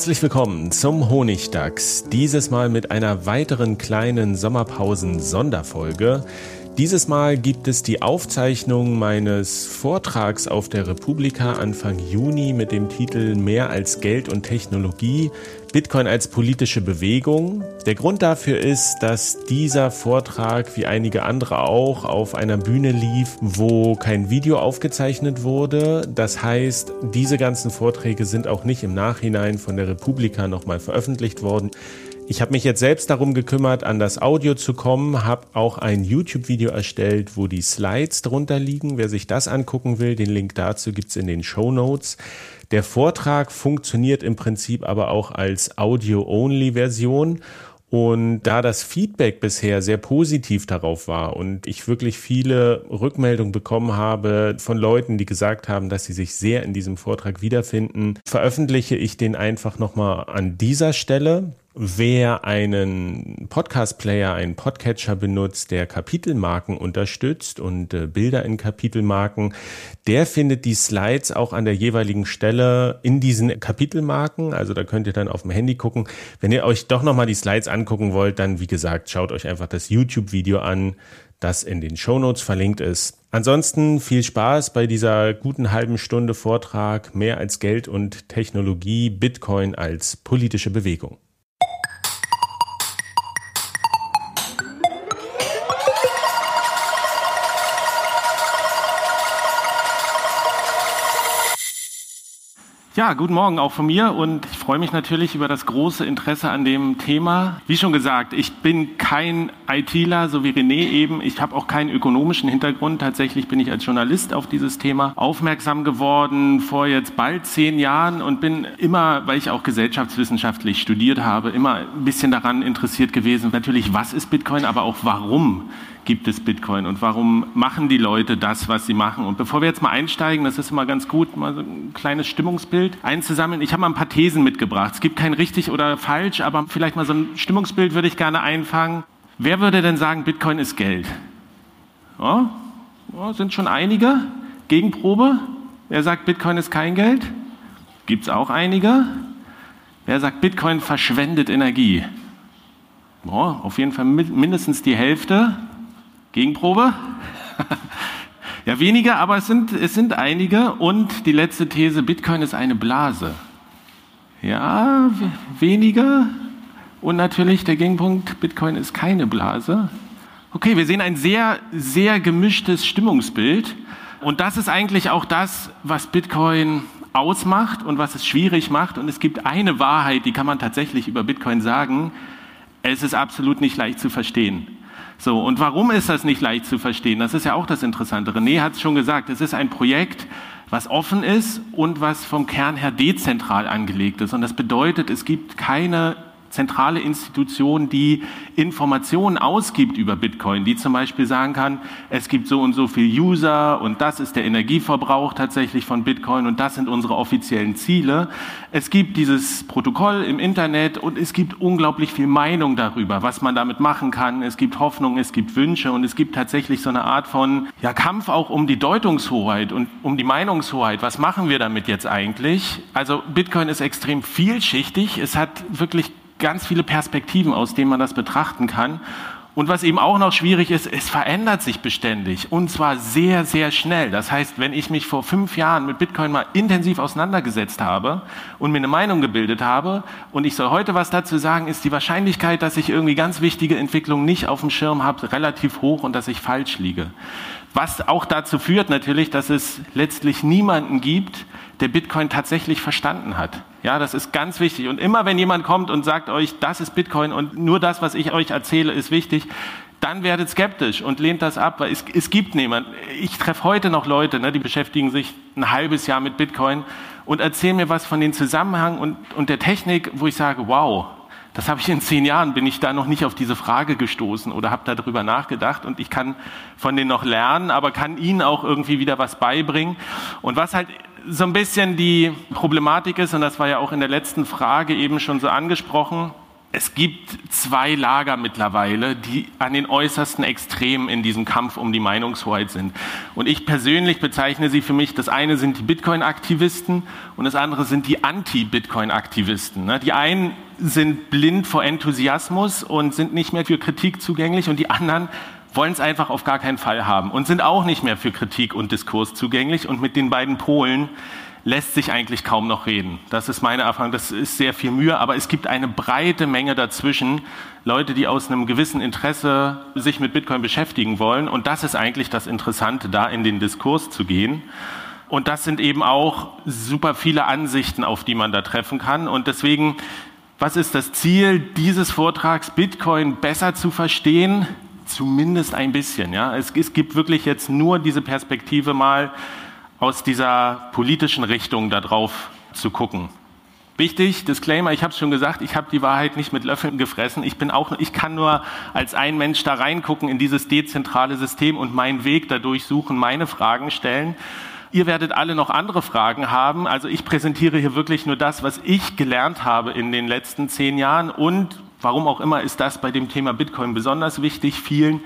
Herzlich willkommen zum Honigdachs. Dieses Mal mit einer weiteren kleinen Sommerpausen-Sonderfolge. Dieses Mal gibt es die Aufzeichnung meines Vortrags auf der Republika Anfang Juni mit dem Titel Mehr als Geld und Technologie, Bitcoin als politische Bewegung. Der Grund dafür ist, dass dieser Vortrag, wie einige andere auch, auf einer Bühne lief, wo kein Video aufgezeichnet wurde. Das heißt, diese ganzen Vorträge sind auch nicht im Nachhinein von der Republika nochmal veröffentlicht worden. Ich habe mich jetzt selbst darum gekümmert, an das Audio zu kommen, habe auch ein YouTube-Video erstellt, wo die Slides drunter liegen. Wer sich das angucken will, den Link dazu gibt's in den Show Notes. Der Vortrag funktioniert im Prinzip aber auch als Audio-Only-Version. Und da das Feedback bisher sehr positiv darauf war und ich wirklich viele Rückmeldungen bekommen habe von Leuten, die gesagt haben, dass sie sich sehr in diesem Vortrag wiederfinden, veröffentliche ich den einfach nochmal an dieser Stelle. Wer einen Podcast-Player, einen Podcatcher benutzt, der Kapitelmarken unterstützt und äh, Bilder in Kapitelmarken, der findet die Slides auch an der jeweiligen Stelle in diesen Kapitelmarken. Also da könnt ihr dann auf dem Handy gucken. Wenn ihr euch doch nochmal die Slides angucken wollt, dann wie gesagt, schaut euch einfach das YouTube-Video an, das in den Show Notes verlinkt ist. Ansonsten viel Spaß bei dieser guten halben Stunde Vortrag Mehr als Geld und Technologie, Bitcoin als politische Bewegung. Ja, guten Morgen auch von mir und ich freue mich natürlich über das große Interesse an dem Thema. Wie schon gesagt, ich bin kein ITler, so wie René eben. Ich habe auch keinen ökonomischen Hintergrund. Tatsächlich bin ich als Journalist auf dieses Thema aufmerksam geworden vor jetzt bald zehn Jahren und bin immer, weil ich auch gesellschaftswissenschaftlich studiert habe, immer ein bisschen daran interessiert gewesen. Natürlich, was ist Bitcoin, aber auch warum gibt es Bitcoin und warum machen die Leute das, was sie machen. Und bevor wir jetzt mal einsteigen, das ist immer ganz gut, mal so ein kleines Stimmungsbild einzusammeln. Ich habe mal ein paar Thesen mitgebracht. Es gibt kein richtig oder falsch, aber vielleicht mal so ein Stimmungsbild würde ich gerne einfangen. Wer würde denn sagen, Bitcoin ist Geld? Oh, oh, sind schon einige. Gegenprobe. Wer sagt, Bitcoin ist kein Geld? Gibt es auch einige. Wer sagt, Bitcoin verschwendet Energie? Oh, auf jeden Fall mindestens die Hälfte. Gegenprobe? ja, weniger, aber es sind, es sind einige. Und die letzte These, Bitcoin ist eine Blase. Ja, weniger. Und natürlich der Gegenpunkt, Bitcoin ist keine Blase. Okay, wir sehen ein sehr, sehr gemischtes Stimmungsbild. Und das ist eigentlich auch das, was Bitcoin ausmacht und was es schwierig macht. Und es gibt eine Wahrheit, die kann man tatsächlich über Bitcoin sagen. Es ist absolut nicht leicht zu verstehen. So, und warum ist das nicht leicht zu verstehen? Das ist ja auch das Interessante. René hat es schon gesagt, es ist ein Projekt, was offen ist und was vom Kern her dezentral angelegt ist. Und das bedeutet, es gibt keine zentrale Institution, die Informationen ausgibt über Bitcoin, die zum Beispiel sagen kann, es gibt so und so viel User und das ist der Energieverbrauch tatsächlich von Bitcoin und das sind unsere offiziellen Ziele. Es gibt dieses Protokoll im Internet und es gibt unglaublich viel Meinung darüber, was man damit machen kann. Es gibt Hoffnung, es gibt Wünsche und es gibt tatsächlich so eine Art von ja, Kampf auch um die Deutungshoheit und um die Meinungshoheit. Was machen wir damit jetzt eigentlich? Also Bitcoin ist extrem vielschichtig. Es hat wirklich ganz viele Perspektiven, aus denen man das betrachten kann. Und was eben auch noch schwierig ist, es verändert sich beständig und zwar sehr, sehr schnell. Das heißt, wenn ich mich vor fünf Jahren mit Bitcoin mal intensiv auseinandergesetzt habe und mir eine Meinung gebildet habe und ich soll heute was dazu sagen, ist die Wahrscheinlichkeit, dass ich irgendwie ganz wichtige Entwicklungen nicht auf dem Schirm habe, relativ hoch und dass ich falsch liege. Was auch dazu führt natürlich, dass es letztlich niemanden gibt, der Bitcoin tatsächlich verstanden hat. Ja, das ist ganz wichtig. Und immer wenn jemand kommt und sagt euch, das ist Bitcoin und nur das, was ich euch erzähle, ist wichtig, dann werdet skeptisch und lehnt das ab, weil es, es gibt niemanden. Ich treffe heute noch Leute, ne, die beschäftigen sich ein halbes Jahr mit Bitcoin und erzählen mir was von den Zusammenhang und, und der Technik, wo ich sage, wow, das habe ich in zehn Jahren, bin ich da noch nicht auf diese Frage gestoßen oder habe darüber nachgedacht und ich kann von denen noch lernen, aber kann ihnen auch irgendwie wieder was beibringen. Und was halt so ein bisschen die Problematik ist, und das war ja auch in der letzten Frage eben schon so angesprochen, es gibt zwei Lager mittlerweile, die an den äußersten Extremen in diesem Kampf um die Meinungshoheit sind. Und ich persönlich bezeichne sie für mich, das eine sind die Bitcoin-Aktivisten und das andere sind die Anti-Bitcoin-Aktivisten. Ne? Die einen sind blind vor Enthusiasmus und sind nicht mehr für Kritik zugänglich und die anderen wollen es einfach auf gar keinen Fall haben und sind auch nicht mehr für Kritik und Diskurs zugänglich. Und mit den beiden Polen lässt sich eigentlich kaum noch reden. Das ist meine Erfahrung. Das ist sehr viel Mühe, aber es gibt eine breite Menge dazwischen. Leute, die aus einem gewissen Interesse sich mit Bitcoin beschäftigen wollen. Und das ist eigentlich das Interessante, da in den Diskurs zu gehen. Und das sind eben auch super viele Ansichten, auf die man da treffen kann. Und deswegen, was ist das Ziel dieses Vortrags, Bitcoin besser zu verstehen? Zumindest ein bisschen. Ja. Es, es gibt wirklich jetzt nur diese Perspektive mal aus dieser politischen Richtung darauf zu gucken. Wichtig, Disclaimer, ich habe es schon gesagt, ich habe die Wahrheit nicht mit Löffeln gefressen. Ich bin auch, ich kann nur als ein Mensch da reingucken in dieses dezentrale System und meinen Weg dadurch suchen, meine Fragen stellen. Ihr werdet alle noch andere Fragen haben. Also ich präsentiere hier wirklich nur das, was ich gelernt habe in den letzten zehn Jahren und Warum auch immer ist das bei dem Thema Bitcoin besonders wichtig. Vielen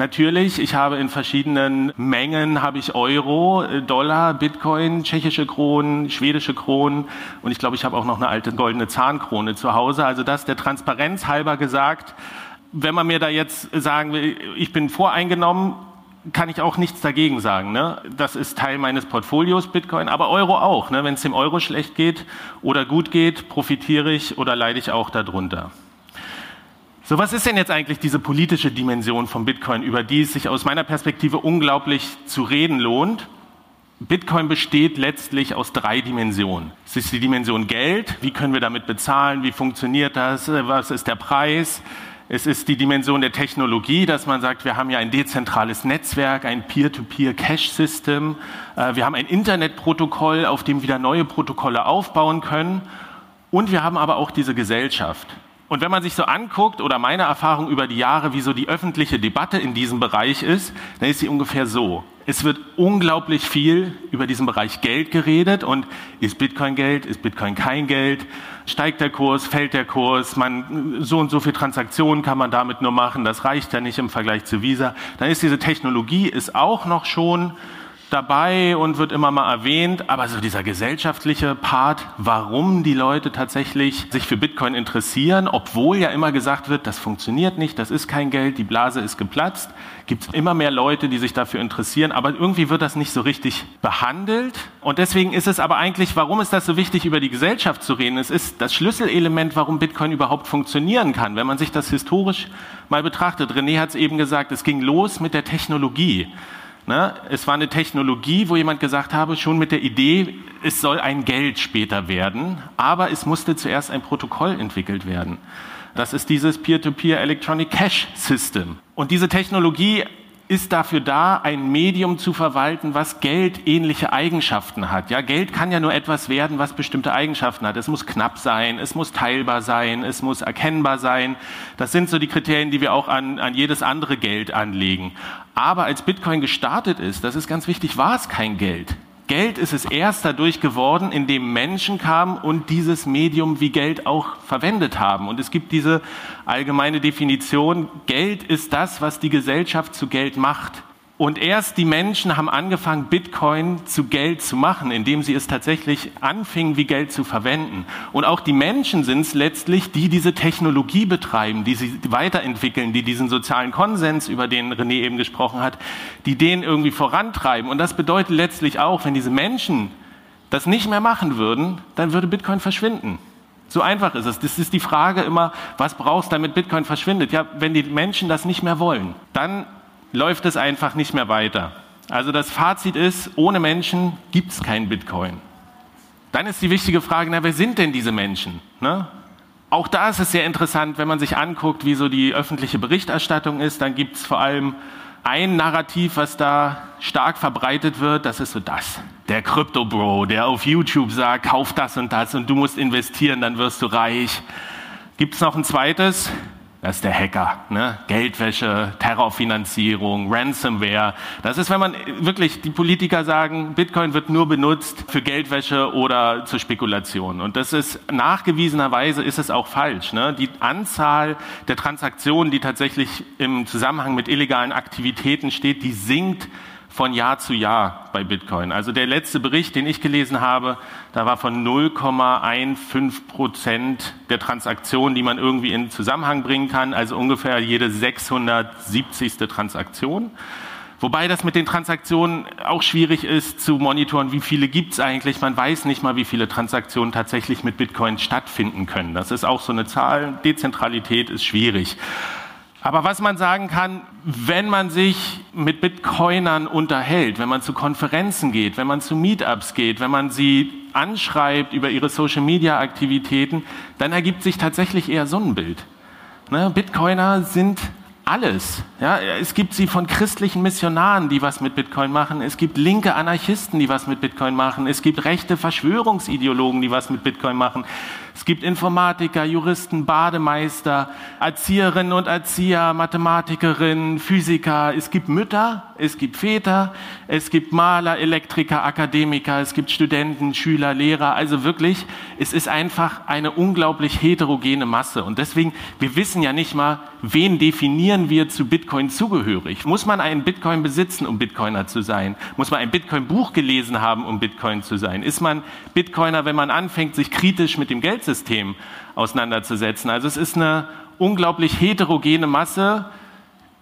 Natürlich, ich habe in verschiedenen Mengen habe ich Euro, äh, Dollar, Bitcoin, tschechische Kronen, schwedische Kronen und ich glaube, ich habe auch noch eine alte goldene Zahnkrone zu Hause. Also das der Transparenz halber gesagt. Wenn man mir da jetzt sagen will, ich bin voreingenommen, kann ich auch nichts dagegen sagen. Ne? Das ist Teil meines Portfolios Bitcoin, aber Euro auch. Ne? Wenn es dem Euro schlecht geht oder gut geht, profitiere ich oder leide ich auch darunter. So, was ist denn jetzt eigentlich diese politische Dimension von Bitcoin, über die es sich aus meiner Perspektive unglaublich zu reden lohnt? Bitcoin besteht letztlich aus drei Dimensionen. Es ist die Dimension Geld. Wie können wir damit bezahlen? Wie funktioniert das? Was ist der Preis? Es ist die Dimension der Technologie, dass man sagt, wir haben ja ein dezentrales Netzwerk, ein Peer-to-Peer-Cache-System. Äh, wir haben ein Internetprotokoll, auf dem wieder neue Protokolle aufbauen können. Und wir haben aber auch diese Gesellschaft. Und wenn man sich so anguckt oder meine Erfahrung über die Jahre, wie so die öffentliche Debatte in diesem Bereich ist, dann ist sie ungefähr so. Es wird unglaublich viel über diesen Bereich Geld geredet und ist Bitcoin Geld, ist Bitcoin kein Geld, steigt der Kurs, fällt der Kurs, man, so und so viel Transaktionen kann man damit nur machen, das reicht ja nicht im Vergleich zu Visa. Dann ist diese Technologie ist auch noch schon dabei und wird immer mal erwähnt, aber so dieser gesellschaftliche Part, warum die Leute tatsächlich sich für Bitcoin interessieren, obwohl ja immer gesagt wird, das funktioniert nicht, das ist kein Geld, die Blase ist geplatzt, gibt es immer mehr Leute, die sich dafür interessieren, aber irgendwie wird das nicht so richtig behandelt. Und deswegen ist es aber eigentlich, warum ist das so wichtig, über die Gesellschaft zu reden? Es ist das Schlüsselelement, warum Bitcoin überhaupt funktionieren kann. Wenn man sich das historisch mal betrachtet, René hat es eben gesagt, es ging los mit der Technologie. Ne? Es war eine Technologie, wo jemand gesagt habe, schon mit der Idee, es soll ein Geld später werden, aber es musste zuerst ein Protokoll entwickelt werden. Das ist dieses Peer-to-Peer Electronic Cash System. Und diese Technologie ist dafür da, ein Medium zu verwalten, was geldähnliche Eigenschaften hat. Ja, Geld kann ja nur etwas werden, was bestimmte Eigenschaften hat. Es muss knapp sein, es muss teilbar sein, es muss erkennbar sein. Das sind so die Kriterien, die wir auch an, an jedes andere Geld anlegen. Aber als Bitcoin gestartet ist, das ist ganz wichtig, war es kein Geld. Geld ist es erst dadurch geworden, indem Menschen kamen und dieses Medium wie Geld auch verwendet haben. Und es gibt diese allgemeine Definition, Geld ist das, was die Gesellschaft zu Geld macht. Und erst die Menschen haben angefangen, Bitcoin zu Geld zu machen, indem sie es tatsächlich anfingen, wie Geld zu verwenden. Und auch die Menschen sind es letztlich, die diese Technologie betreiben, die sie weiterentwickeln, die diesen sozialen Konsens, über den René eben gesprochen hat, die den irgendwie vorantreiben. Und das bedeutet letztlich auch, wenn diese Menschen das nicht mehr machen würden, dann würde Bitcoin verschwinden. So einfach ist es. Das ist die Frage immer, was brauchst du, damit Bitcoin verschwindet? Ja, wenn die Menschen das nicht mehr wollen, dann läuft es einfach nicht mehr weiter. Also das Fazit ist, ohne Menschen gibt es kein Bitcoin. Dann ist die wichtige Frage, na, wer sind denn diese Menschen? Ne? Auch da ist es sehr interessant, wenn man sich anguckt, wie so die öffentliche Berichterstattung ist, dann gibt es vor allem ein Narrativ, was da stark verbreitet wird, das ist so das. Der Crypto Bro, der auf YouTube sagt, kauf das und das und du musst investieren, dann wirst du reich. Gibt es noch ein zweites? Das ist der Hacker. Ne? Geldwäsche, Terrorfinanzierung, Ransomware. Das ist, wenn man wirklich, die Politiker sagen, Bitcoin wird nur benutzt für Geldwäsche oder zur Spekulation. Und das ist nachgewiesenerweise ist es auch falsch. Ne? Die Anzahl der Transaktionen, die tatsächlich im Zusammenhang mit illegalen Aktivitäten steht, die sinkt von Jahr zu Jahr bei Bitcoin. Also der letzte Bericht, den ich gelesen habe, da war von 0,15 Prozent der Transaktionen, die man irgendwie in Zusammenhang bringen kann, also ungefähr jede 670. Transaktion. Wobei das mit den Transaktionen auch schwierig ist zu monitoren, wie viele gibt es eigentlich. Man weiß nicht mal, wie viele Transaktionen tatsächlich mit Bitcoin stattfinden können. Das ist auch so eine Zahl. Dezentralität ist schwierig. Aber was man sagen kann, wenn man sich mit Bitcoinern unterhält, wenn man zu Konferenzen geht, wenn man zu Meetups geht, wenn man sie anschreibt über ihre Social-Media-Aktivitäten, dann ergibt sich tatsächlich eher so ein Bild. Ne? Bitcoiner sind alles. Ja, es gibt sie von christlichen Missionaren, die was mit Bitcoin machen. Es gibt linke Anarchisten, die was mit Bitcoin machen. Es gibt rechte Verschwörungsideologen, die was mit Bitcoin machen. Es gibt Informatiker, Juristen, Bademeister, Erzieherinnen und Erzieher, Mathematikerinnen, Physiker. Es gibt Mütter, es gibt Väter, es gibt Maler, Elektriker, Akademiker, es gibt Studenten, Schüler, Lehrer. Also wirklich, es ist einfach eine unglaublich heterogene Masse. Und deswegen, wir wissen ja nicht mal, wen definieren wir zu Bitcoin zugehörig. Muss man einen Bitcoin besitzen, um Bitcoiner zu sein? Muss man ein Bitcoin-Buch gelesen haben, um Bitcoin zu sein? Ist man Bitcoiner, wenn man anfängt, sich kritisch mit dem Geldsystem auseinanderzusetzen? Also es ist eine unglaublich heterogene Masse,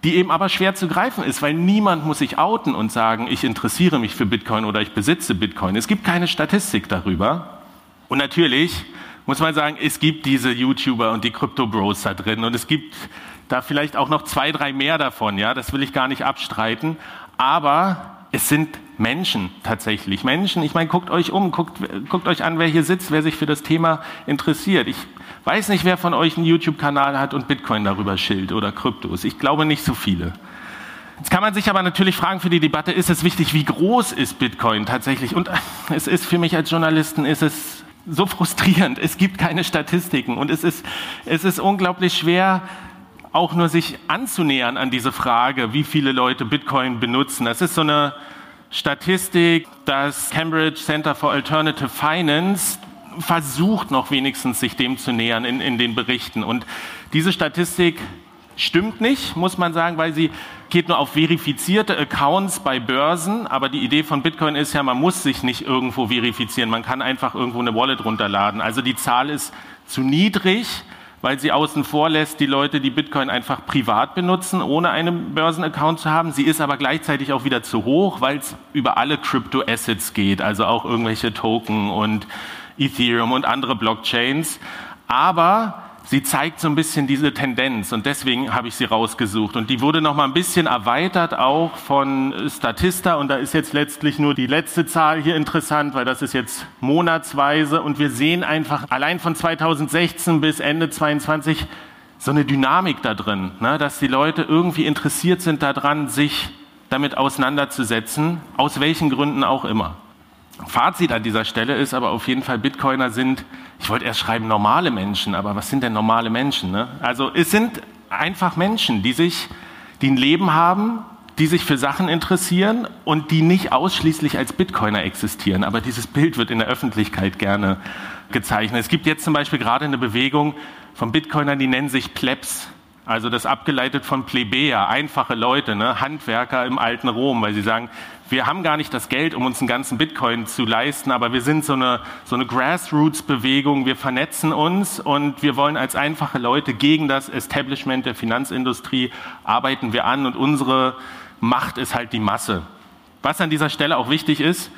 die eben aber schwer zu greifen ist, weil niemand muss sich outen und sagen, ich interessiere mich für Bitcoin oder ich besitze Bitcoin. Es gibt keine Statistik darüber. Und natürlich muss man sagen, es gibt diese YouTuber und die Crypto-Bros da drin und es gibt da vielleicht auch noch zwei, drei mehr davon, ja, das will ich gar nicht abstreiten, aber es sind Menschen tatsächlich. Menschen, ich meine, guckt euch um, guckt, guckt euch an, wer hier sitzt, wer sich für das Thema interessiert. Ich weiß nicht, wer von euch einen YouTube-Kanal hat und Bitcoin darüber schild oder Kryptos. Ich glaube nicht so viele. Jetzt kann man sich aber natürlich fragen für die Debatte, ist es wichtig, wie groß ist Bitcoin tatsächlich? Und es ist für mich als Journalisten, ist es so frustrierend. Es gibt keine Statistiken und es ist, es ist unglaublich schwer, auch nur sich anzunähern an diese Frage, wie viele Leute Bitcoin benutzen. Das ist so eine Statistik, das Cambridge Center for Alternative Finance versucht noch wenigstens sich dem zu nähern in, in den Berichten. Und diese Statistik stimmt nicht, muss man sagen, weil sie geht nur auf verifizierte Accounts bei Börsen. Aber die Idee von Bitcoin ist ja, man muss sich nicht irgendwo verifizieren. Man kann einfach irgendwo eine Wallet runterladen. Also die Zahl ist zu niedrig weil sie außen vor lässt, die Leute, die Bitcoin einfach privat benutzen, ohne einen Börsenaccount zu haben. Sie ist aber gleichzeitig auch wieder zu hoch, weil es über alle Crypto-Assets geht, also auch irgendwelche Token und Ethereum und andere Blockchains. Aber sie zeigt so ein bisschen diese Tendenz und deswegen habe ich sie rausgesucht. Und die wurde noch mal ein bisschen erweitert auch von Statista und da ist jetzt letztlich nur die letzte Zahl hier interessant, weil das ist jetzt monatsweise und wir sehen einfach allein von 2016 bis Ende 22 so eine Dynamik da drin, ne? dass die Leute irgendwie interessiert sind daran, sich damit auseinanderzusetzen, aus welchen Gründen auch immer. Fazit an dieser Stelle ist aber auf jeden Fall, Bitcoiner sind, ich wollte erst schreiben, normale Menschen, aber was sind denn normale Menschen? Ne? Also es sind einfach Menschen, die sich, die ein Leben haben, die sich für Sachen interessieren und die nicht ausschließlich als Bitcoiner existieren. Aber dieses Bild wird in der Öffentlichkeit gerne gezeichnet. Es gibt jetzt zum Beispiel gerade eine Bewegung von Bitcoinern, die nennen sich Plebs. Also das abgeleitet von Plebejer, einfache Leute, ne? Handwerker im alten Rom, weil sie sagen, wir haben gar nicht das Geld, um uns einen ganzen Bitcoin zu leisten, aber wir sind so eine, so eine Grassroots-Bewegung, wir vernetzen uns und wir wollen als einfache Leute gegen das Establishment der Finanzindustrie arbeiten wir an und unsere Macht ist halt die Masse. Was an dieser Stelle auch wichtig ist,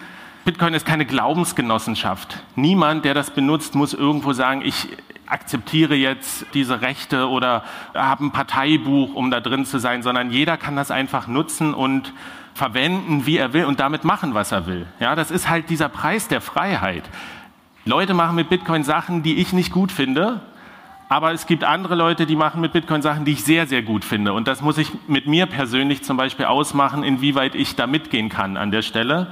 Bitcoin ist keine Glaubensgenossenschaft. Niemand, der das benutzt, muss irgendwo sagen, ich akzeptiere jetzt diese Rechte oder habe ein Parteibuch, um da drin zu sein, sondern jeder kann das einfach nutzen und verwenden, wie er will und damit machen, was er will. Ja, das ist halt dieser Preis der Freiheit. Leute machen mit Bitcoin Sachen, die ich nicht gut finde, aber es gibt andere Leute, die machen mit Bitcoin Sachen, die ich sehr, sehr gut finde. Und das muss ich mit mir persönlich zum Beispiel ausmachen, inwieweit ich da mitgehen kann an der Stelle.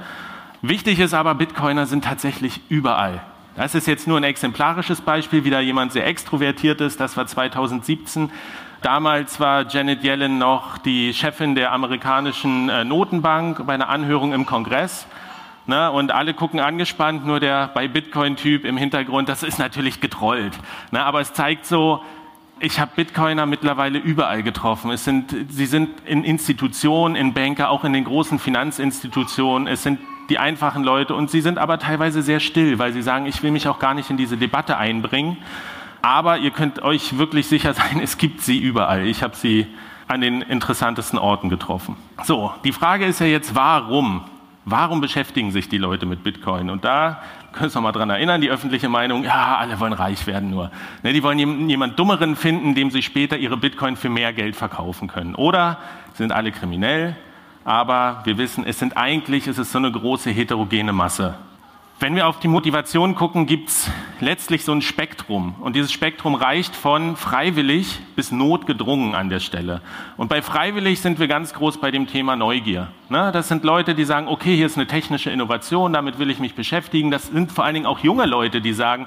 Wichtig ist aber, Bitcoiner sind tatsächlich überall. Das ist jetzt nur ein exemplarisches Beispiel, wie da jemand sehr extrovertiert ist. Das war 2017. Damals war Janet Yellen noch die Chefin der amerikanischen äh, Notenbank bei einer Anhörung im Kongress. Ne, und alle gucken angespannt, nur der bei Bitcoin-Typ im Hintergrund, das ist natürlich getrollt. Ne, aber es zeigt so, ich habe Bitcoiner mittlerweile überall getroffen. Es sind, sie sind in Institutionen, in Banker, auch in den großen Finanzinstitutionen. Es sind die einfachen Leute. Und sie sind aber teilweise sehr still, weil sie sagen, ich will mich auch gar nicht in diese Debatte einbringen. Aber ihr könnt euch wirklich sicher sein, es gibt sie überall. Ich habe sie an den interessantesten Orten getroffen. So, die Frage ist ja jetzt, warum? Warum beschäftigen sich die Leute mit Bitcoin? Und da können wir uns mal dran erinnern, die öffentliche Meinung, ja, alle wollen reich werden nur. Ne, die wollen jemanden Dummeren finden, dem sie später ihre Bitcoin für mehr Geld verkaufen können. Oder sind alle kriminell, aber wir wissen, es sind eigentlich, es ist so eine große heterogene Masse. Wenn wir auf die Motivation gucken, gibt es letztlich so ein Spektrum. Und dieses Spektrum reicht von freiwillig bis notgedrungen an der Stelle. Und bei freiwillig sind wir ganz groß bei dem Thema Neugier. Ne? Das sind Leute, die sagen, okay, hier ist eine technische Innovation, damit will ich mich beschäftigen. Das sind vor allen Dingen auch junge Leute, die sagen,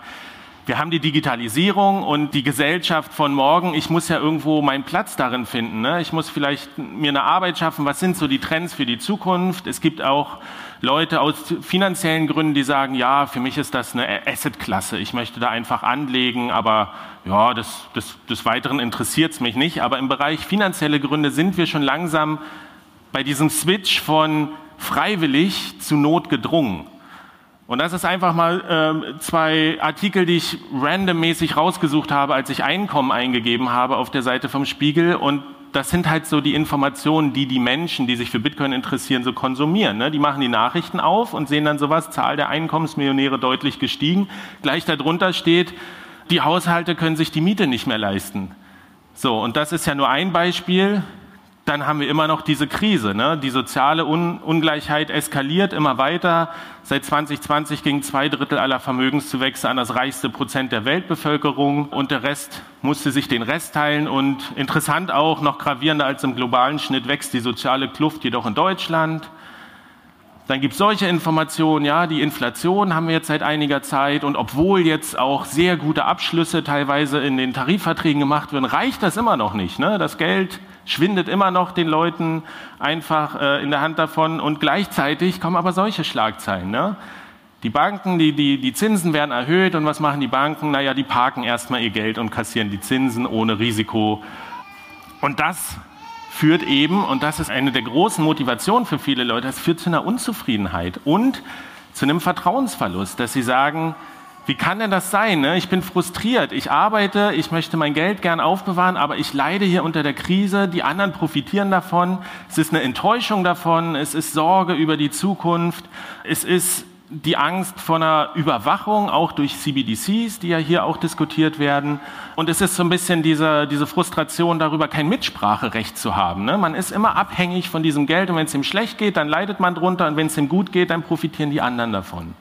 wir haben die Digitalisierung und die Gesellschaft von morgen. Ich muss ja irgendwo meinen Platz darin finden. Ne? Ich muss vielleicht mir eine Arbeit schaffen. Was sind so die Trends für die Zukunft? Es gibt auch Leute aus finanziellen Gründen, die sagen, ja, für mich ist das eine Assetklasse. Ich möchte da einfach anlegen, aber ja, das, das, des Weiteren interessiert es mich nicht. Aber im Bereich finanzielle Gründe sind wir schon langsam bei diesem Switch von freiwillig zu notgedrungen. Und das ist einfach mal äh, zwei Artikel, die ich randommäßig rausgesucht habe, als ich Einkommen eingegeben habe auf der Seite vom Spiegel. Und das sind halt so die Informationen, die die Menschen, die sich für Bitcoin interessieren, so konsumieren. Ne? Die machen die Nachrichten auf und sehen dann sowas, Zahl der Einkommensmillionäre deutlich gestiegen. Gleich darunter steht, die Haushalte können sich die Miete nicht mehr leisten. So, und das ist ja nur ein Beispiel dann haben wir immer noch diese Krise. Ne? Die soziale Un Ungleichheit eskaliert immer weiter. Seit 2020 gingen zwei Drittel aller Vermögenszuwächse an das reichste Prozent der Weltbevölkerung und der Rest musste sich den Rest teilen. Und interessant auch, noch gravierender als im globalen Schnitt wächst die soziale Kluft jedoch in Deutschland. Dann gibt es solche Informationen, ja, die Inflation haben wir jetzt seit einiger Zeit und obwohl jetzt auch sehr gute Abschlüsse teilweise in den Tarifverträgen gemacht werden, reicht das immer noch nicht. Ne? Das Geld schwindet immer noch den Leuten einfach äh, in der Hand davon und gleichzeitig kommen aber solche Schlagzeilen. Ne? Die Banken, die, die, die Zinsen werden erhöht und was machen die Banken? Naja, die parken erstmal ihr Geld und kassieren die Zinsen ohne Risiko. Und das führt eben, und das ist eine der großen Motivationen für viele Leute, das führt zu einer Unzufriedenheit und zu einem Vertrauensverlust, dass sie sagen, wie kann denn das sein? Ne? Ich bin frustriert. Ich arbeite, ich möchte mein Geld gern aufbewahren, aber ich leide hier unter der Krise. Die anderen profitieren davon. Es ist eine Enttäuschung davon. Es ist Sorge über die Zukunft. Es ist die Angst vor einer Überwachung, auch durch CBDCs, die ja hier auch diskutiert werden. Und es ist so ein bisschen diese, diese Frustration darüber, kein Mitspracherecht zu haben. Ne? Man ist immer abhängig von diesem Geld und wenn es ihm schlecht geht, dann leidet man drunter und wenn es ihm gut geht, dann profitieren die anderen davon.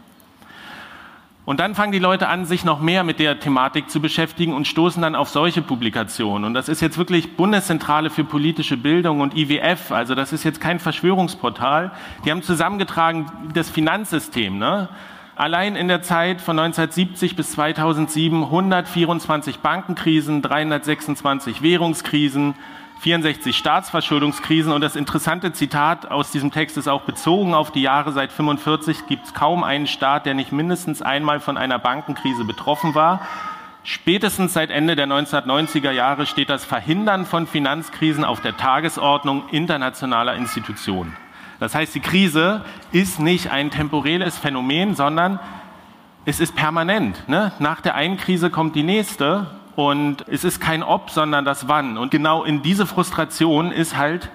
Und dann fangen die Leute an, sich noch mehr mit der Thematik zu beschäftigen und stoßen dann auf solche Publikationen. Und das ist jetzt wirklich Bundeszentrale für politische Bildung und IWF, also das ist jetzt kein Verschwörungsportal. Die haben zusammengetragen das Finanzsystem. Ne? Allein in der Zeit von 1970 bis 2007 124 Bankenkrisen, 326 Währungskrisen, 64 Staatsverschuldungskrisen. Und das interessante Zitat aus diesem Text ist auch bezogen auf die Jahre seit 45 gibt es kaum einen Staat, der nicht mindestens einmal von einer Bankenkrise betroffen war. Spätestens seit Ende der 1990er Jahre steht das Verhindern von Finanzkrisen auf der Tagesordnung internationaler Institutionen. Das heißt, die Krise ist nicht ein temporäres Phänomen, sondern es ist permanent. Ne? Nach der einen Krise kommt die nächste und es ist kein Ob, sondern das Wann. Und genau in diese Frustration ist halt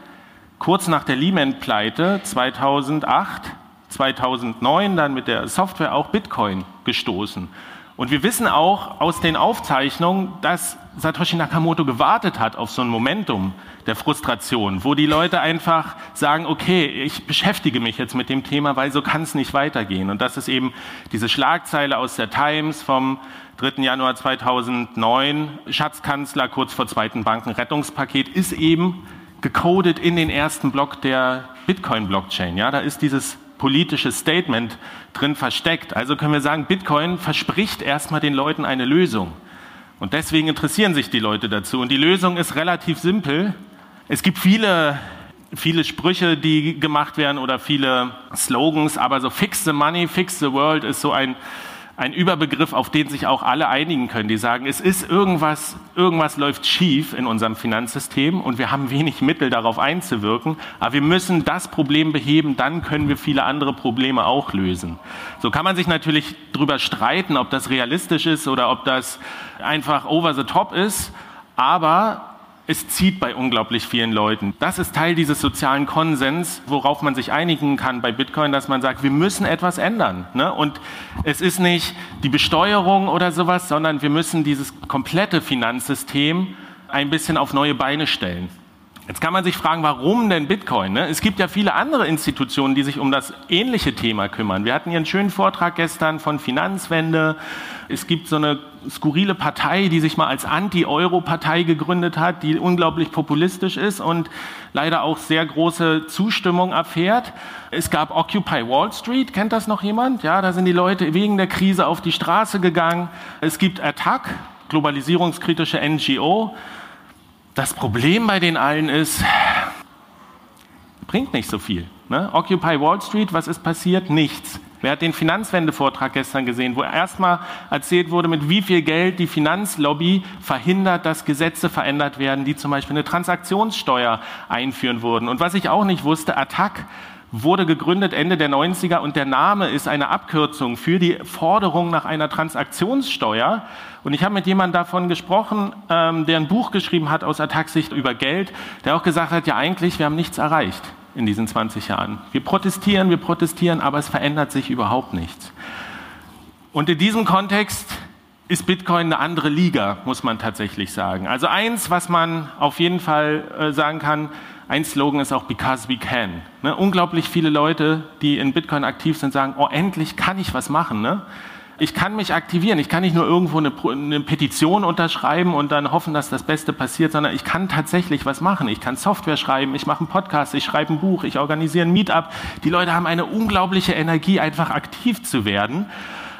kurz nach der Lehman-Pleite 2008, 2009 dann mit der Software auch Bitcoin gestoßen. Und wir wissen auch aus den Aufzeichnungen, dass Satoshi Nakamoto gewartet hat auf so ein Momentum der Frustration, wo die Leute einfach sagen, okay, ich beschäftige mich jetzt mit dem Thema, weil so kann es nicht weitergehen. Und das ist eben diese Schlagzeile aus der Times vom 3. Januar 2009, Schatzkanzler kurz vor zweiten Bankenrettungspaket, ist eben gecodet in den ersten Block der Bitcoin-Blockchain. Ja, da ist dieses politisches Statement drin versteckt. Also können wir sagen, Bitcoin verspricht erstmal den Leuten eine Lösung. Und deswegen interessieren sich die Leute dazu. Und die Lösung ist relativ simpel. Es gibt viele, viele Sprüche, die gemacht werden oder viele Slogans, aber so Fix the Money, Fix the World ist so ein ein Überbegriff, auf den sich auch alle einigen können. Die sagen, es ist irgendwas, irgendwas läuft schief in unserem Finanzsystem und wir haben wenig Mittel darauf einzuwirken. Aber wir müssen das Problem beheben, dann können wir viele andere Probleme auch lösen. So kann man sich natürlich darüber streiten, ob das realistisch ist oder ob das einfach over the top ist. Aber es zieht bei unglaublich vielen Leuten. Das ist Teil dieses sozialen Konsens, worauf man sich einigen kann bei Bitcoin, dass man sagt, wir müssen etwas ändern. Ne? Und es ist nicht die Besteuerung oder sowas, sondern wir müssen dieses komplette Finanzsystem ein bisschen auf neue Beine stellen. Jetzt kann man sich fragen, warum denn Bitcoin? Ne? Es gibt ja viele andere Institutionen, die sich um das ähnliche Thema kümmern. Wir hatten hier einen schönen Vortrag gestern von Finanzwende. Es gibt so eine skurrile Partei, die sich mal als Anti-Euro-Partei gegründet hat, die unglaublich populistisch ist und leider auch sehr große Zustimmung erfährt. Es gab Occupy Wall Street, kennt das noch jemand? Ja, da sind die Leute wegen der Krise auf die Straße gegangen. Es gibt Attac, globalisierungskritische NGO. Das Problem bei den allen ist, bringt nicht so viel. Ne? Occupy Wall Street, was ist passiert? Nichts. Wer hat den Finanzwende-Vortrag gestern gesehen, wo erstmal erzählt wurde, mit wie viel Geld die Finanzlobby verhindert, dass Gesetze verändert werden, die zum Beispiel eine Transaktionssteuer einführen wurden. Und was ich auch nicht wusste, Attac wurde gegründet Ende der 90er und der Name ist eine Abkürzung für die Forderung nach einer Transaktionssteuer. Und ich habe mit jemandem davon gesprochen, ähm, der ein Buch geschrieben hat aus Attac-Sicht über Geld, der auch gesagt hat, ja eigentlich, wir haben nichts erreicht in diesen 20 Jahren. Wir protestieren, wir protestieren, aber es verändert sich überhaupt nichts. Und in diesem Kontext ist Bitcoin eine andere Liga, muss man tatsächlich sagen. Also eins, was man auf jeden Fall äh, sagen kann, ein Slogan ist auch Because we can. Ne? Unglaublich viele Leute, die in Bitcoin aktiv sind, sagen, oh, endlich kann ich was machen. Ne? Ich kann mich aktivieren. Ich kann nicht nur irgendwo eine, eine, Petition unterschreiben und dann hoffen, dass das Beste passiert, sondern ich kann tatsächlich was machen. Ich kann Software schreiben, ich mache einen Podcast, ich schreibe ein Buch, ich organisiere ein Meetup. Die Leute haben eine unglaubliche Energie, einfach aktiv zu werden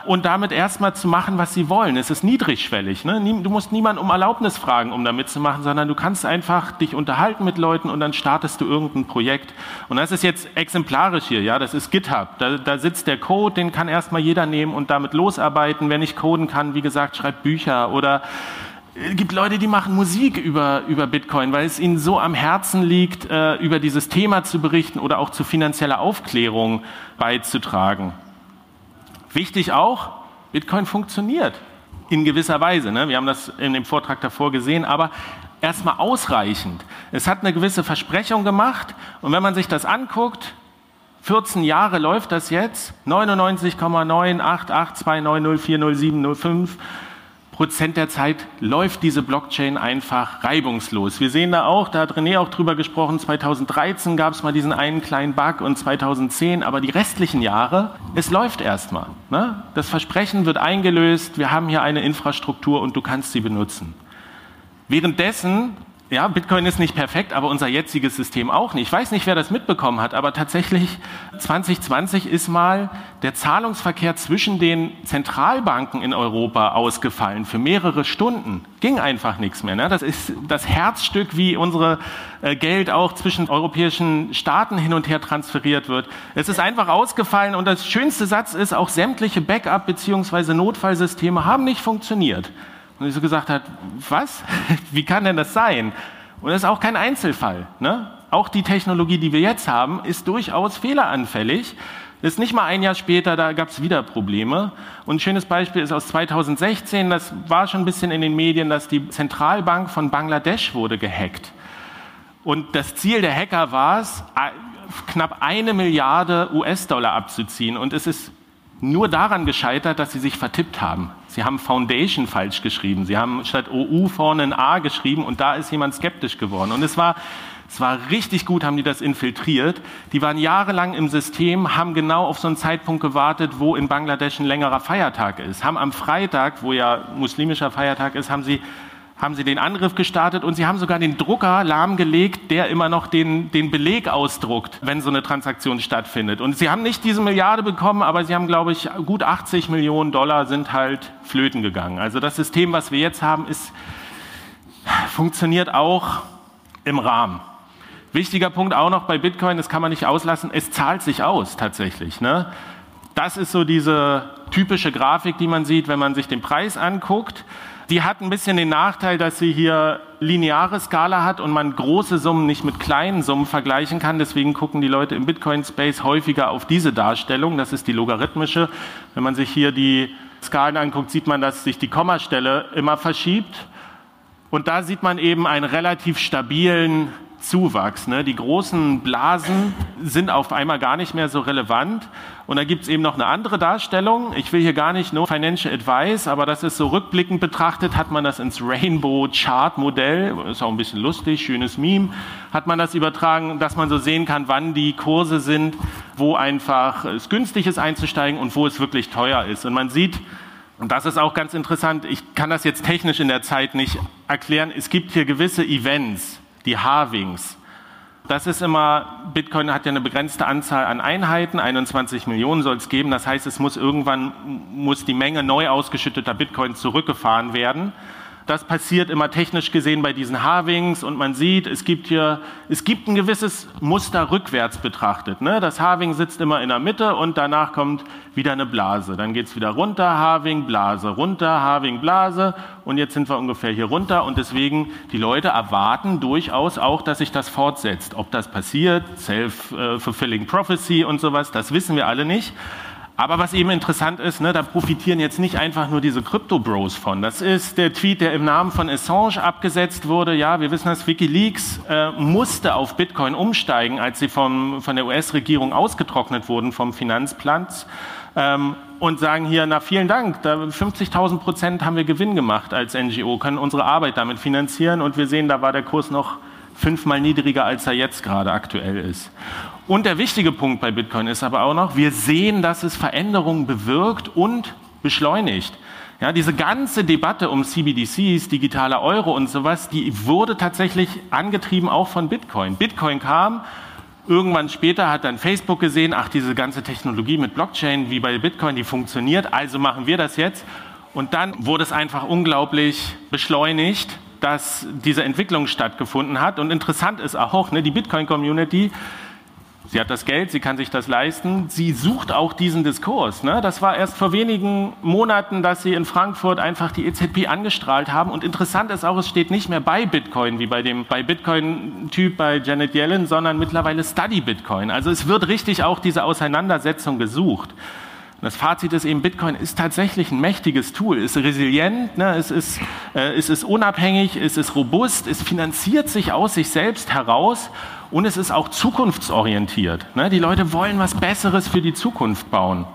und damit erstmal zu machen, was sie wollen. Es ist niedrigschwellig. Ne? Du musst niemanden um Erlaubnis fragen, um da mitzumachen, sondern du kannst einfach dich unterhalten mit Leuten und dann startest du irgendein Projekt. Und das ist jetzt exemplarisch hier, ja, das ist GitHub. Da, da sitzt der Code, den kann erstmal jeder nehmen und damit losarbeiten. Wer nicht coden kann, wie gesagt, schreibt Bücher oder es gibt Leute, die machen Musik über, über Bitcoin, weil es ihnen so am Herzen liegt, äh, über dieses Thema zu berichten oder auch zu finanzieller Aufklärung beizutragen. Wichtig auch, Bitcoin funktioniert in gewisser Weise. Ne? Wir haben das in dem Vortrag davor gesehen, aber erstmal ausreichend. Es hat eine gewisse Versprechung gemacht und wenn man sich das anguckt, 14 Jahre läuft das jetzt, 99,98829040705 Prozent der Zeit läuft diese Blockchain einfach reibungslos. Wir sehen da auch, da hat René auch drüber gesprochen, 2013 gab es mal diesen einen kleinen Bug und 2010, aber die restlichen Jahre, es läuft erstmal. Ne? Das Versprechen wird eingelöst, wir haben hier eine Infrastruktur und du kannst sie benutzen. Währenddessen ja, Bitcoin ist nicht perfekt, aber unser jetziges System auch nicht. Ich weiß nicht, wer das mitbekommen hat, aber tatsächlich 2020 ist mal der Zahlungsverkehr zwischen den Zentralbanken in Europa ausgefallen für mehrere Stunden. Ging einfach nichts mehr. Ne? Das ist das Herzstück, wie unsere äh, Geld auch zwischen europäischen Staaten hin und her transferiert wird. Es ist einfach ausgefallen und das schönste Satz ist, auch sämtliche Backup- bzw. Notfallsysteme haben nicht funktioniert. Und ich so gesagt hat, was? Wie kann denn das sein? Und das ist auch kein Einzelfall. Ne? Auch die Technologie, die wir jetzt haben, ist durchaus fehleranfällig. Das ist nicht mal ein Jahr später, da gab es wieder Probleme. Und ein schönes Beispiel ist aus 2016, das war schon ein bisschen in den Medien, dass die Zentralbank von Bangladesch wurde gehackt. Und das Ziel der Hacker war es, knapp eine Milliarde US-Dollar abzuziehen. Und es ist nur daran gescheitert, dass sie sich vertippt haben. Sie haben Foundation falsch geschrieben. Sie haben statt OU vorne ein A geschrieben und da ist jemand skeptisch geworden. Und es war es war richtig gut, haben die das infiltriert. Die waren jahrelang im System, haben genau auf so einen Zeitpunkt gewartet, wo in Bangladesch ein längerer Feiertag ist. Haben am Freitag, wo ja muslimischer Feiertag ist, haben sie haben sie den Angriff gestartet und sie haben sogar den Drucker lahmgelegt, der immer noch den, den Beleg ausdruckt, wenn so eine Transaktion stattfindet. Und sie haben nicht diese Milliarde bekommen, aber sie haben, glaube ich, gut 80 Millionen Dollar sind halt flöten gegangen. Also das System, was wir jetzt haben, ist, funktioniert auch im Rahmen. Wichtiger Punkt auch noch bei Bitcoin, das kann man nicht auslassen, es zahlt sich aus tatsächlich. Ne? Das ist so diese typische Grafik, die man sieht, wenn man sich den Preis anguckt. Die hat ein bisschen den Nachteil, dass sie hier lineare Skala hat und man große Summen nicht mit kleinen Summen vergleichen kann. Deswegen gucken die Leute im Bitcoin-Space häufiger auf diese Darstellung. Das ist die logarithmische. Wenn man sich hier die Skalen anguckt, sieht man, dass sich die Kommastelle immer verschiebt. Und da sieht man eben einen relativ stabilen Zuwachs. Ne? Die großen Blasen sind auf einmal gar nicht mehr so relevant. Und da gibt es eben noch eine andere Darstellung. Ich will hier gar nicht nur Financial Advice, aber das ist so rückblickend betrachtet, hat man das ins Rainbow Chart Modell, ist auch ein bisschen lustig, schönes Meme, hat man das übertragen, dass man so sehen kann, wann die Kurse sind, wo einfach es günstig ist einzusteigen und wo es wirklich teuer ist. Und man sieht, und das ist auch ganz interessant, ich kann das jetzt technisch in der Zeit nicht erklären, es gibt hier gewisse Events, die Halvings. Das ist immer, Bitcoin hat ja eine begrenzte Anzahl an Einheiten, 21 Millionen soll es geben. Das heißt, es muss irgendwann, muss die Menge neu ausgeschütteter Bitcoin zurückgefahren werden. Das passiert immer technisch gesehen bei diesen Halvings und man sieht, es gibt hier, es gibt ein gewisses Muster rückwärts betrachtet. Ne? Das Halving sitzt immer in der Mitte und danach kommt wieder eine Blase. Dann geht es wieder runter, Halving, Blase, runter, Halving, Blase und jetzt sind wir ungefähr hier runter und deswegen die Leute erwarten durchaus auch, dass sich das fortsetzt. Ob das passiert, Self-Fulfilling Prophecy und sowas, das wissen wir alle nicht. Aber was eben interessant ist, ne, da profitieren jetzt nicht einfach nur diese Crypto-Bros von. Das ist der Tweet, der im Namen von Assange abgesetzt wurde. Ja, wir wissen, dass WikiLeaks äh, musste auf Bitcoin umsteigen, als sie vom, von der US-Regierung ausgetrocknet wurden vom Finanzplatz. Ähm, und sagen hier, na vielen Dank, 50.000 Prozent haben wir Gewinn gemacht als NGO, können unsere Arbeit damit finanzieren und wir sehen, da war der Kurs noch fünfmal niedriger, als er jetzt gerade aktuell ist. Und der wichtige Punkt bei Bitcoin ist aber auch noch, wir sehen, dass es Veränderungen bewirkt und beschleunigt. Ja, diese ganze Debatte um CBDCs, digitaler Euro und sowas, die wurde tatsächlich angetrieben auch von Bitcoin. Bitcoin kam, irgendwann später hat dann Facebook gesehen, ach, diese ganze Technologie mit Blockchain wie bei Bitcoin, die funktioniert, also machen wir das jetzt. Und dann wurde es einfach unglaublich beschleunigt, dass diese Entwicklung stattgefunden hat. Und interessant ist auch, ne, die Bitcoin-Community, Sie hat das Geld, sie kann sich das leisten. Sie sucht auch diesen Diskurs. Ne? Das war erst vor wenigen Monaten, dass sie in Frankfurt einfach die EZB angestrahlt haben. Und interessant ist auch, es steht nicht mehr bei Bitcoin wie bei dem bei Bitcoin-Typ bei Janet Yellen, sondern mittlerweile Study Bitcoin. Also es wird richtig auch diese Auseinandersetzung gesucht. Das Fazit ist eben, Bitcoin ist tatsächlich ein mächtiges Tool, ist resilient, ne? es, ist, äh, es ist unabhängig, es ist robust, es finanziert sich aus sich selbst heraus und es ist auch zukunftsorientiert. Ne? Die Leute wollen was Besseres für die Zukunft bauen.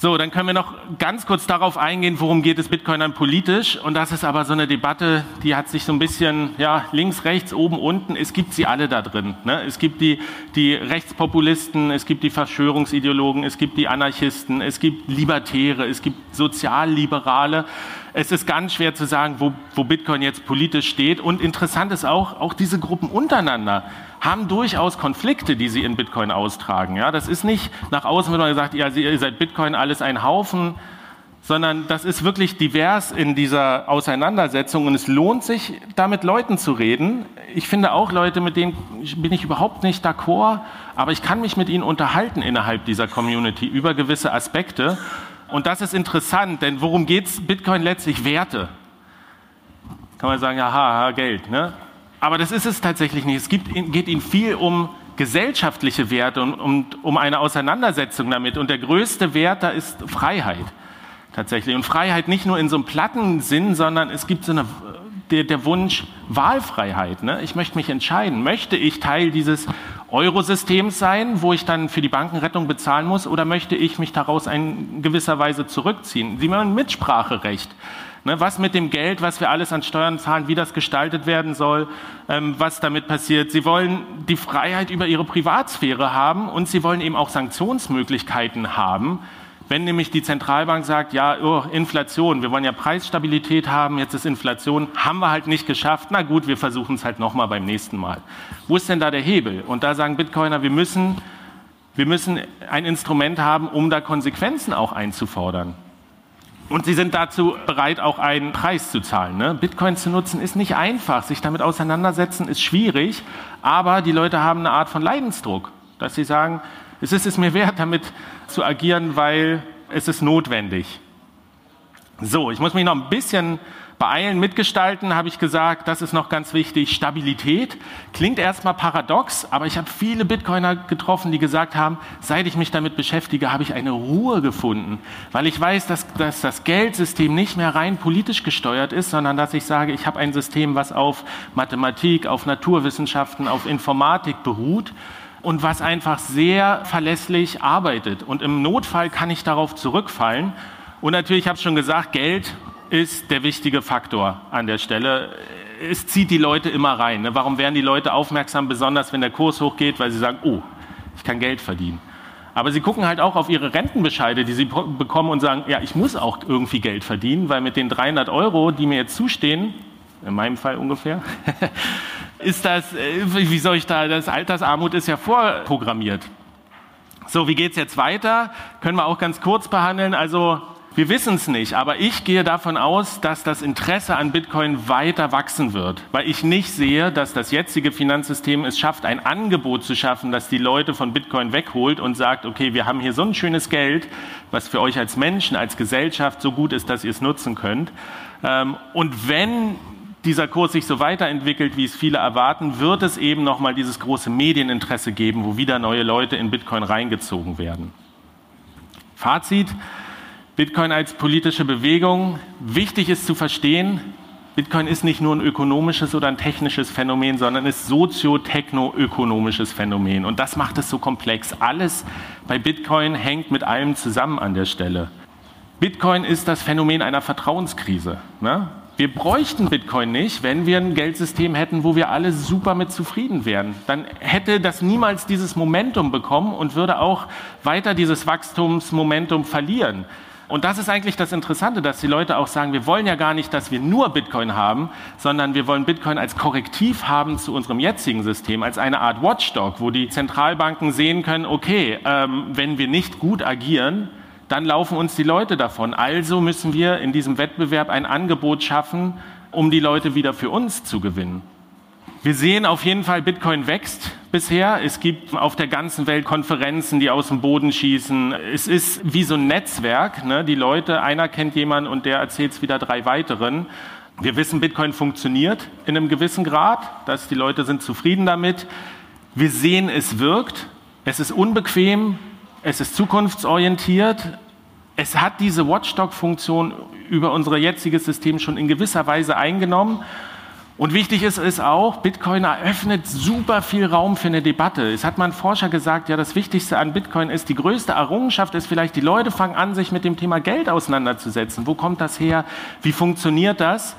So, dann können wir noch ganz kurz darauf eingehen, worum geht es Bitcoinern politisch. Und das ist aber so eine Debatte, die hat sich so ein bisschen, ja, links, rechts, oben, unten, es gibt sie alle da drin. Ne? Es gibt die, die Rechtspopulisten, es gibt die Verschwörungsideologen, es gibt die Anarchisten, es gibt Libertäre, es gibt Sozialliberale. Es ist ganz schwer zu sagen, wo, wo Bitcoin jetzt politisch steht. Und interessant ist auch, auch diese Gruppen untereinander haben durchaus Konflikte, die sie in Bitcoin austragen. Ja, das ist nicht nach außen, wenn man sagt, ja, ihr seid Bitcoin alles ein Haufen, sondern das ist wirklich divers in dieser Auseinandersetzung und es lohnt sich, da mit Leuten zu reden. Ich finde auch Leute, mit denen bin ich überhaupt nicht d'accord, aber ich kann mich mit ihnen unterhalten innerhalb dieser Community über gewisse Aspekte. Und das ist interessant, denn worum geht es Bitcoin letztlich? Werte. kann man sagen, ja, ha, Geld. Ne? Aber das ist es tatsächlich nicht. Es gibt, geht ihnen viel um gesellschaftliche Werte und um, um eine Auseinandersetzung damit. Und der größte Wert da ist Freiheit tatsächlich. Und Freiheit nicht nur in so einem platten Sinn, sondern es gibt so eine, der, der Wunsch Wahlfreiheit. Ne? Ich möchte mich entscheiden. Möchte ich Teil dieses Eurosystems sein, wo ich dann für die Bankenrettung bezahlen muss, oder möchte ich mich daraus in gewisser Weise zurückziehen? Sie haben Mitspracherecht. Ne, was mit dem Geld, was wir alles an Steuern zahlen, wie das gestaltet werden soll, ähm, was damit passiert. Sie wollen die Freiheit über ihre Privatsphäre haben und sie wollen eben auch Sanktionsmöglichkeiten haben. Wenn nämlich die Zentralbank sagt, ja, oh, Inflation, wir wollen ja Preisstabilität haben, jetzt ist Inflation, haben wir halt nicht geschafft, na gut, wir versuchen es halt nochmal beim nächsten Mal. Wo ist denn da der Hebel? Und da sagen Bitcoiner, wir müssen, wir müssen ein Instrument haben, um da Konsequenzen auch einzufordern. Und sie sind dazu bereit, auch einen Preis zu zahlen. Ne? Bitcoin zu nutzen ist nicht einfach. Sich damit auseinandersetzen ist schwierig. Aber die Leute haben eine Art von Leidensdruck, dass sie sagen, es ist es mir wert, damit zu agieren, weil es ist notwendig. So, ich muss mich noch ein bisschen beeilen, mitgestalten, habe ich gesagt, das ist noch ganz wichtig. Stabilität klingt erstmal paradox, aber ich habe viele Bitcoiner getroffen, die gesagt haben, seit ich mich damit beschäftige, habe ich eine Ruhe gefunden, weil ich weiß, dass, dass das Geldsystem nicht mehr rein politisch gesteuert ist, sondern dass ich sage, ich habe ein System, was auf Mathematik, auf Naturwissenschaften, auf Informatik beruht und was einfach sehr verlässlich arbeitet. Und im Notfall kann ich darauf zurückfallen. Und natürlich, ich habe es schon gesagt, Geld ist der wichtige Faktor an der Stelle. Es zieht die Leute immer rein. Ne? Warum werden die Leute aufmerksam, besonders wenn der Kurs hochgeht? Weil sie sagen, oh, ich kann Geld verdienen. Aber sie gucken halt auch auf ihre Rentenbescheide, die sie bekommen und sagen, ja, ich muss auch irgendwie Geld verdienen, weil mit den 300 Euro, die mir jetzt zustehen, in meinem Fall ungefähr, ist das, äh, wie soll ich da, das Altersarmut ist ja vorprogrammiert. So, wie geht es jetzt weiter? Können wir auch ganz kurz behandeln. Also wir wissen es nicht, aber ich gehe davon aus, dass das Interesse an Bitcoin weiter wachsen wird, weil ich nicht sehe, dass das jetzige Finanzsystem es schafft, ein Angebot zu schaffen, das die Leute von Bitcoin wegholt und sagt, okay, wir haben hier so ein schönes Geld, was für euch als Menschen, als Gesellschaft so gut ist, dass ihr es nutzen könnt. Ähm, und wenn dieser Kurs sich so weiterentwickelt, wie es viele erwarten, wird es eben nochmal dieses große Medieninteresse geben, wo wieder neue Leute in Bitcoin reingezogen werden. Fazit, Bitcoin als politische Bewegung. Wichtig ist zu verstehen, Bitcoin ist nicht nur ein ökonomisches oder ein technisches Phänomen, sondern ist soziotechno-ökonomisches Phänomen. Und das macht es so komplex. Alles bei Bitcoin hängt mit allem zusammen an der Stelle. Bitcoin ist das Phänomen einer Vertrauenskrise. Ne? Wir bräuchten Bitcoin nicht, wenn wir ein Geldsystem hätten, wo wir alle super mit zufrieden wären. Dann hätte das niemals dieses Momentum bekommen und würde auch weiter dieses Wachstumsmomentum verlieren. Und das ist eigentlich das Interessante, dass die Leute auch sagen, wir wollen ja gar nicht, dass wir nur Bitcoin haben, sondern wir wollen Bitcoin als Korrektiv haben zu unserem jetzigen System, als eine Art Watchdog, wo die Zentralbanken sehen können, okay, ähm, wenn wir nicht gut agieren, dann laufen uns die Leute davon. Also müssen wir in diesem Wettbewerb ein Angebot schaffen, um die Leute wieder für uns zu gewinnen. Wir sehen auf jeden Fall, Bitcoin wächst bisher. Es gibt auf der ganzen Welt Konferenzen, die aus dem Boden schießen. Es ist wie so ein Netzwerk. Ne? Die Leute, einer kennt jemanden und der erzählt es wieder drei weiteren. Wir wissen, Bitcoin funktioniert in einem gewissen Grad, dass die Leute sind zufrieden damit. Wir sehen, es wirkt. Es ist unbequem, es ist zukunftsorientiert. Es hat diese Watchdog-Funktion über unser jetziges System schon in gewisser Weise eingenommen. Und wichtig ist es auch, Bitcoin eröffnet super viel Raum für eine Debatte. Es hat mal Forscher gesagt, ja, das Wichtigste an Bitcoin ist, die größte Errungenschaft ist vielleicht, die Leute fangen an, sich mit dem Thema Geld auseinanderzusetzen. Wo kommt das her? Wie funktioniert das?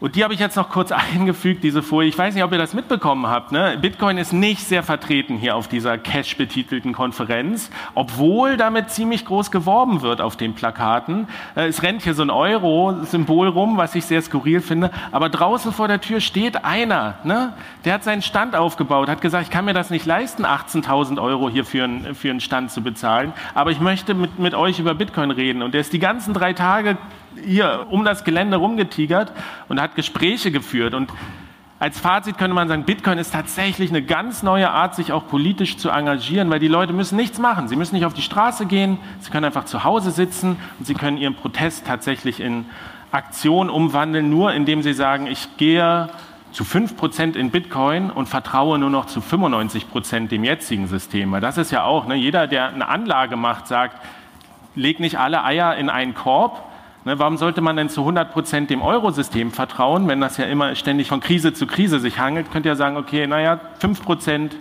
Und die habe ich jetzt noch kurz eingefügt, diese Folie. Ich weiß nicht, ob ihr das mitbekommen habt. Ne? Bitcoin ist nicht sehr vertreten hier auf dieser Cash-betitelten Konferenz, obwohl damit ziemlich groß geworben wird auf den Plakaten. Äh, es rennt hier so ein Euro-Symbol rum, was ich sehr skurril finde. Aber draußen vor der Tür steht einer, ne? der hat seinen Stand aufgebaut, hat gesagt, ich kann mir das nicht leisten, 18.000 Euro hier für einen, für einen Stand zu bezahlen, aber ich möchte mit, mit euch über Bitcoin reden. Und der ist die ganzen drei Tage hier um das Gelände rumgetigert und hat Gespräche geführt. Und als Fazit könnte man sagen, Bitcoin ist tatsächlich eine ganz neue Art, sich auch politisch zu engagieren, weil die Leute müssen nichts machen. Sie müssen nicht auf die Straße gehen, sie können einfach zu Hause sitzen und sie können ihren Protest tatsächlich in Aktion umwandeln, nur indem sie sagen, ich gehe zu 5% in Bitcoin und vertraue nur noch zu 95% dem jetzigen System. Weil das ist ja auch, ne, jeder, der eine Anlage macht, sagt, leg nicht alle Eier in einen Korb. Ne, warum sollte man denn zu 100% dem Eurosystem vertrauen, wenn das ja immer ständig von Krise zu Krise sich hangelt? Könnt ihr sagen, okay, naja, 5%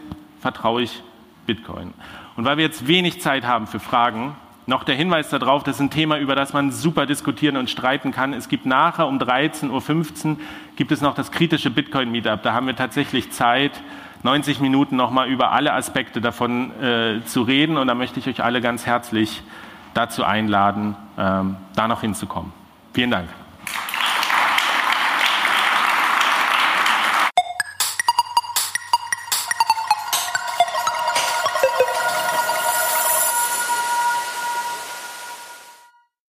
vertraue ich Bitcoin. Und weil wir jetzt wenig Zeit haben für Fragen, noch der Hinweis darauf, das ist ein Thema, über das man super diskutieren und streiten kann. Es gibt nachher um 13.15 Uhr gibt es noch das kritische Bitcoin-Meetup. Da haben wir tatsächlich Zeit, 90 Minuten nochmal über alle Aspekte davon äh, zu reden. Und da möchte ich euch alle ganz herzlich dazu einladen, ähm, da noch hinzukommen. Vielen Dank.